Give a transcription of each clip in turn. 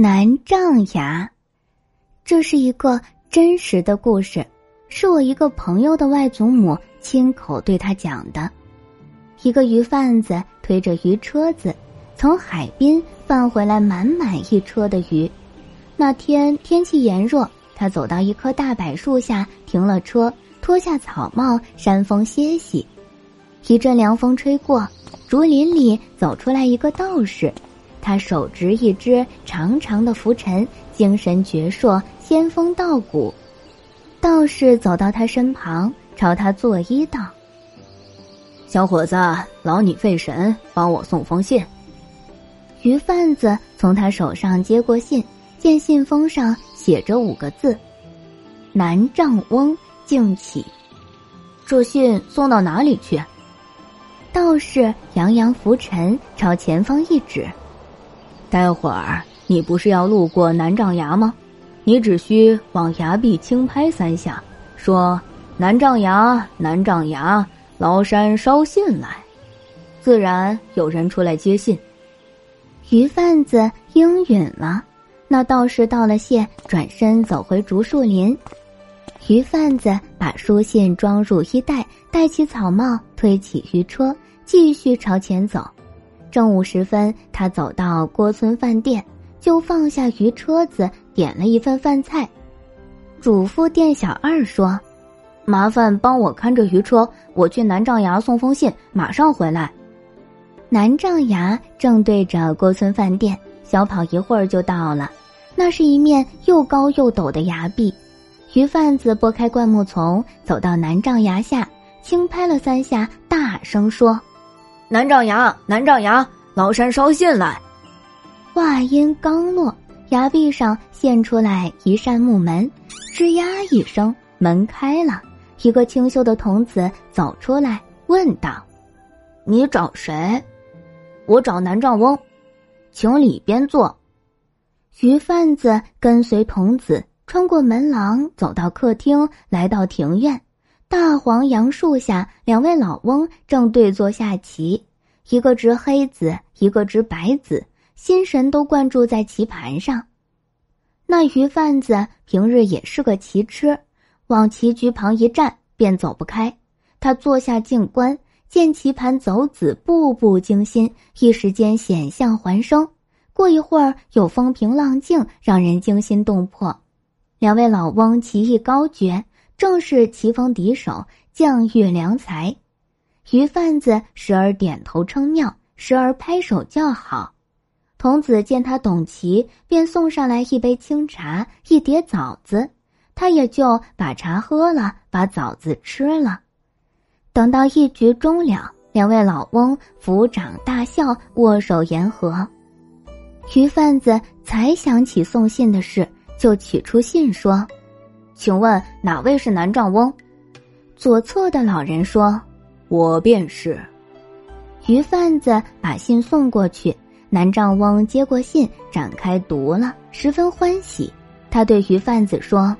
南丈崖，这是一个真实的故事，是我一个朋友的外祖母亲口对他讲的。一个鱼贩子推着鱼车子，从海滨贩回来满满一车的鱼。那天天气炎热，他走到一棵大柏树下停了车，脱下草帽扇风歇息。一阵凉风吹过，竹林里走出来一个道士。他手执一只长长的拂尘，精神矍铄，仙风道骨。道士走到他身旁，朝他作揖道：“小伙子，劳你费神，帮我送封信。”鱼贩子从他手上接过信，见信封上写着五个字：“南丈翁敬启。”这信送到哪里去？道士扬扬拂尘，朝前方一指。待会儿你不是要路过南丈崖吗？你只需往崖壁轻拍三下，说“南丈崖，南丈崖，崂山捎信来”，自然有人出来接信。鱼贩子应允了。那道士道了谢，转身走回竹树林。鱼贩子把书信装入衣袋，戴起草帽，推起鱼车，继续朝前走。正午时分，他走到郭村饭店，就放下鱼车子，点了一份饭菜，嘱咐店小二说：“麻烦帮我看着鱼车，我去南丈崖送封信，马上回来。”南丈崖正对着郭村饭店，小跑一会儿就到了。那是一面又高又陡的崖壁，鱼贩子拨开灌木丛，走到南丈崖下，轻拍了三下，大声说。南丈崖，南丈崖，崂山捎信来。话音刚落，崖壁上现出来一扇木门，吱呀一声，门开了。一个清秀的童子走出来，问道：“你找谁？”“我找南丈翁，请里边坐。”鱼贩子跟随童子穿过门廊，走到客厅，来到庭院。大黄杨树下，两位老翁正对坐下棋，一个执黑子，一个执白子，心神都灌注在棋盘上。那鱼贩子平日也是个棋痴，往棋局旁一站，便走不开。他坐下静观，见棋盘走子步步惊心，一时间险象环生。过一会儿又风平浪静，让人惊心动魄。两位老翁棋艺高绝。正是棋逢敌手，将遇良才。鱼贩子时而点头称妙，时而拍手叫好。童子见他懂棋，便送上来一杯清茶，一碟枣子，他也就把茶喝了，把枣子吃了。等到一局终了，两位老翁抚掌大笑，握手言和。鱼贩子才想起送信的事，就取出信说。请问哪位是南丈翁？左侧的老人说：“我便是。”鱼贩子把信送过去，南丈翁接过信，展开读了，十分欢喜。他对鱼贩子说：“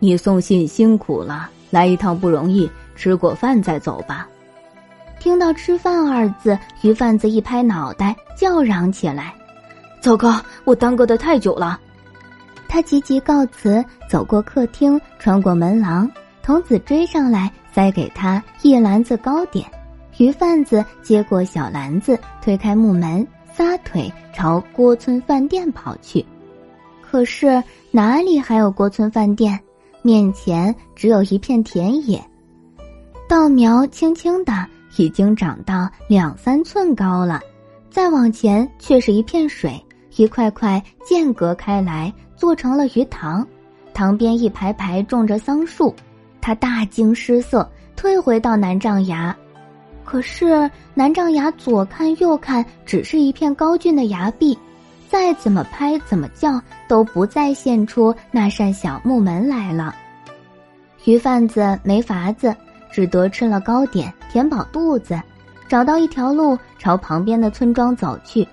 你送信辛苦了，来一趟不容易，吃过饭再走吧。”听到“吃饭”二字，鱼贩子一拍脑袋，叫嚷起来：“糟糕，我耽搁的太久了。”他急急告辞，走过客厅，穿过门廊，童子追上来，塞给他一篮子糕点。鱼贩子接过小篮子，推开木门，撒腿朝郭村饭店跑去。可是哪里还有郭村饭店？面前只有一片田野，稻苗青青的，已经长到两三寸高了。再往前却是一片水，一块块间隔开来。做成了鱼塘，塘边一排排种着桑树，他大惊失色，退回到南丈崖。可是南丈崖左看右看，只是一片高峻的崖壁，再怎么拍怎么叫，都不再现出那扇小木门来了。鱼贩子没法子，只得吃了糕点，填饱肚子，找到一条路朝旁边的村庄走去，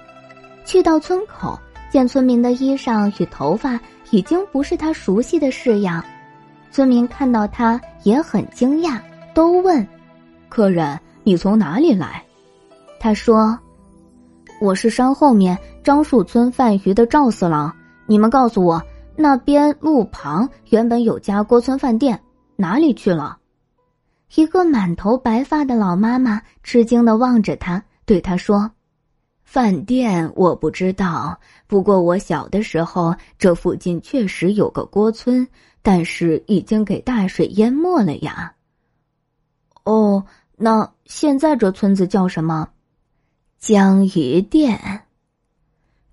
去到村口。见村民的衣裳与头发已经不是他熟悉的式样，村民看到他也很惊讶，都问：“客人，你从哪里来？”他说：“我是山后面樟树村贩鱼的赵四郎。你们告诉我，那边路旁原本有家郭村饭店，哪里去了？一个满头白发的老妈妈吃惊的望着他，对他说：“饭店我不知道，不过我小的时候，这附近确实有个郭村，但是已经给大水淹没了呀。”哦，那现在这村子叫什么？江鱼店。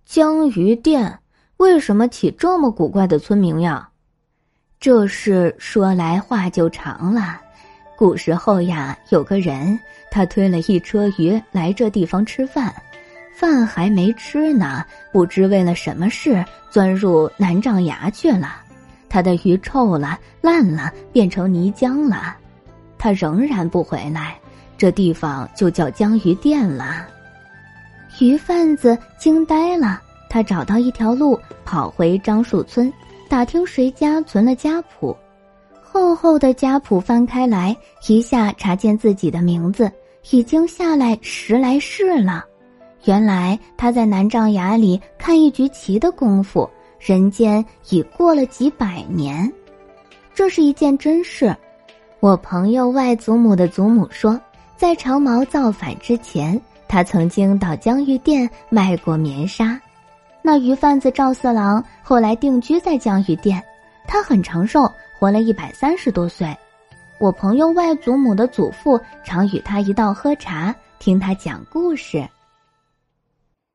江鱼店为什么起这么古怪的村名呀？这事说来话就长了。古时候呀，有个人，他推了一车鱼来这地方吃饭，饭还没吃呢，不知为了什么事钻入南障崖去了。他的鱼臭了、烂了，变成泥浆了。他仍然不回来，这地方就叫江鱼店了。鱼贩子惊呆了，他找到一条路，跑回樟树村，打听谁家存了家谱。厚厚的家谱翻开来，一下查见自己的名字已经下来十来世了。原来他在南障崖里看一局棋的功夫，人间已过了几百年。这是一件真事。我朋友外祖母的祖母说，在长毛造反之前，他曾经到江鱼店卖过棉纱。那鱼贩子赵四郎后来定居在江鱼店，他很长寿，活了一百三十多岁。我朋友外祖母的祖父常与他一道喝茶，听他讲故事。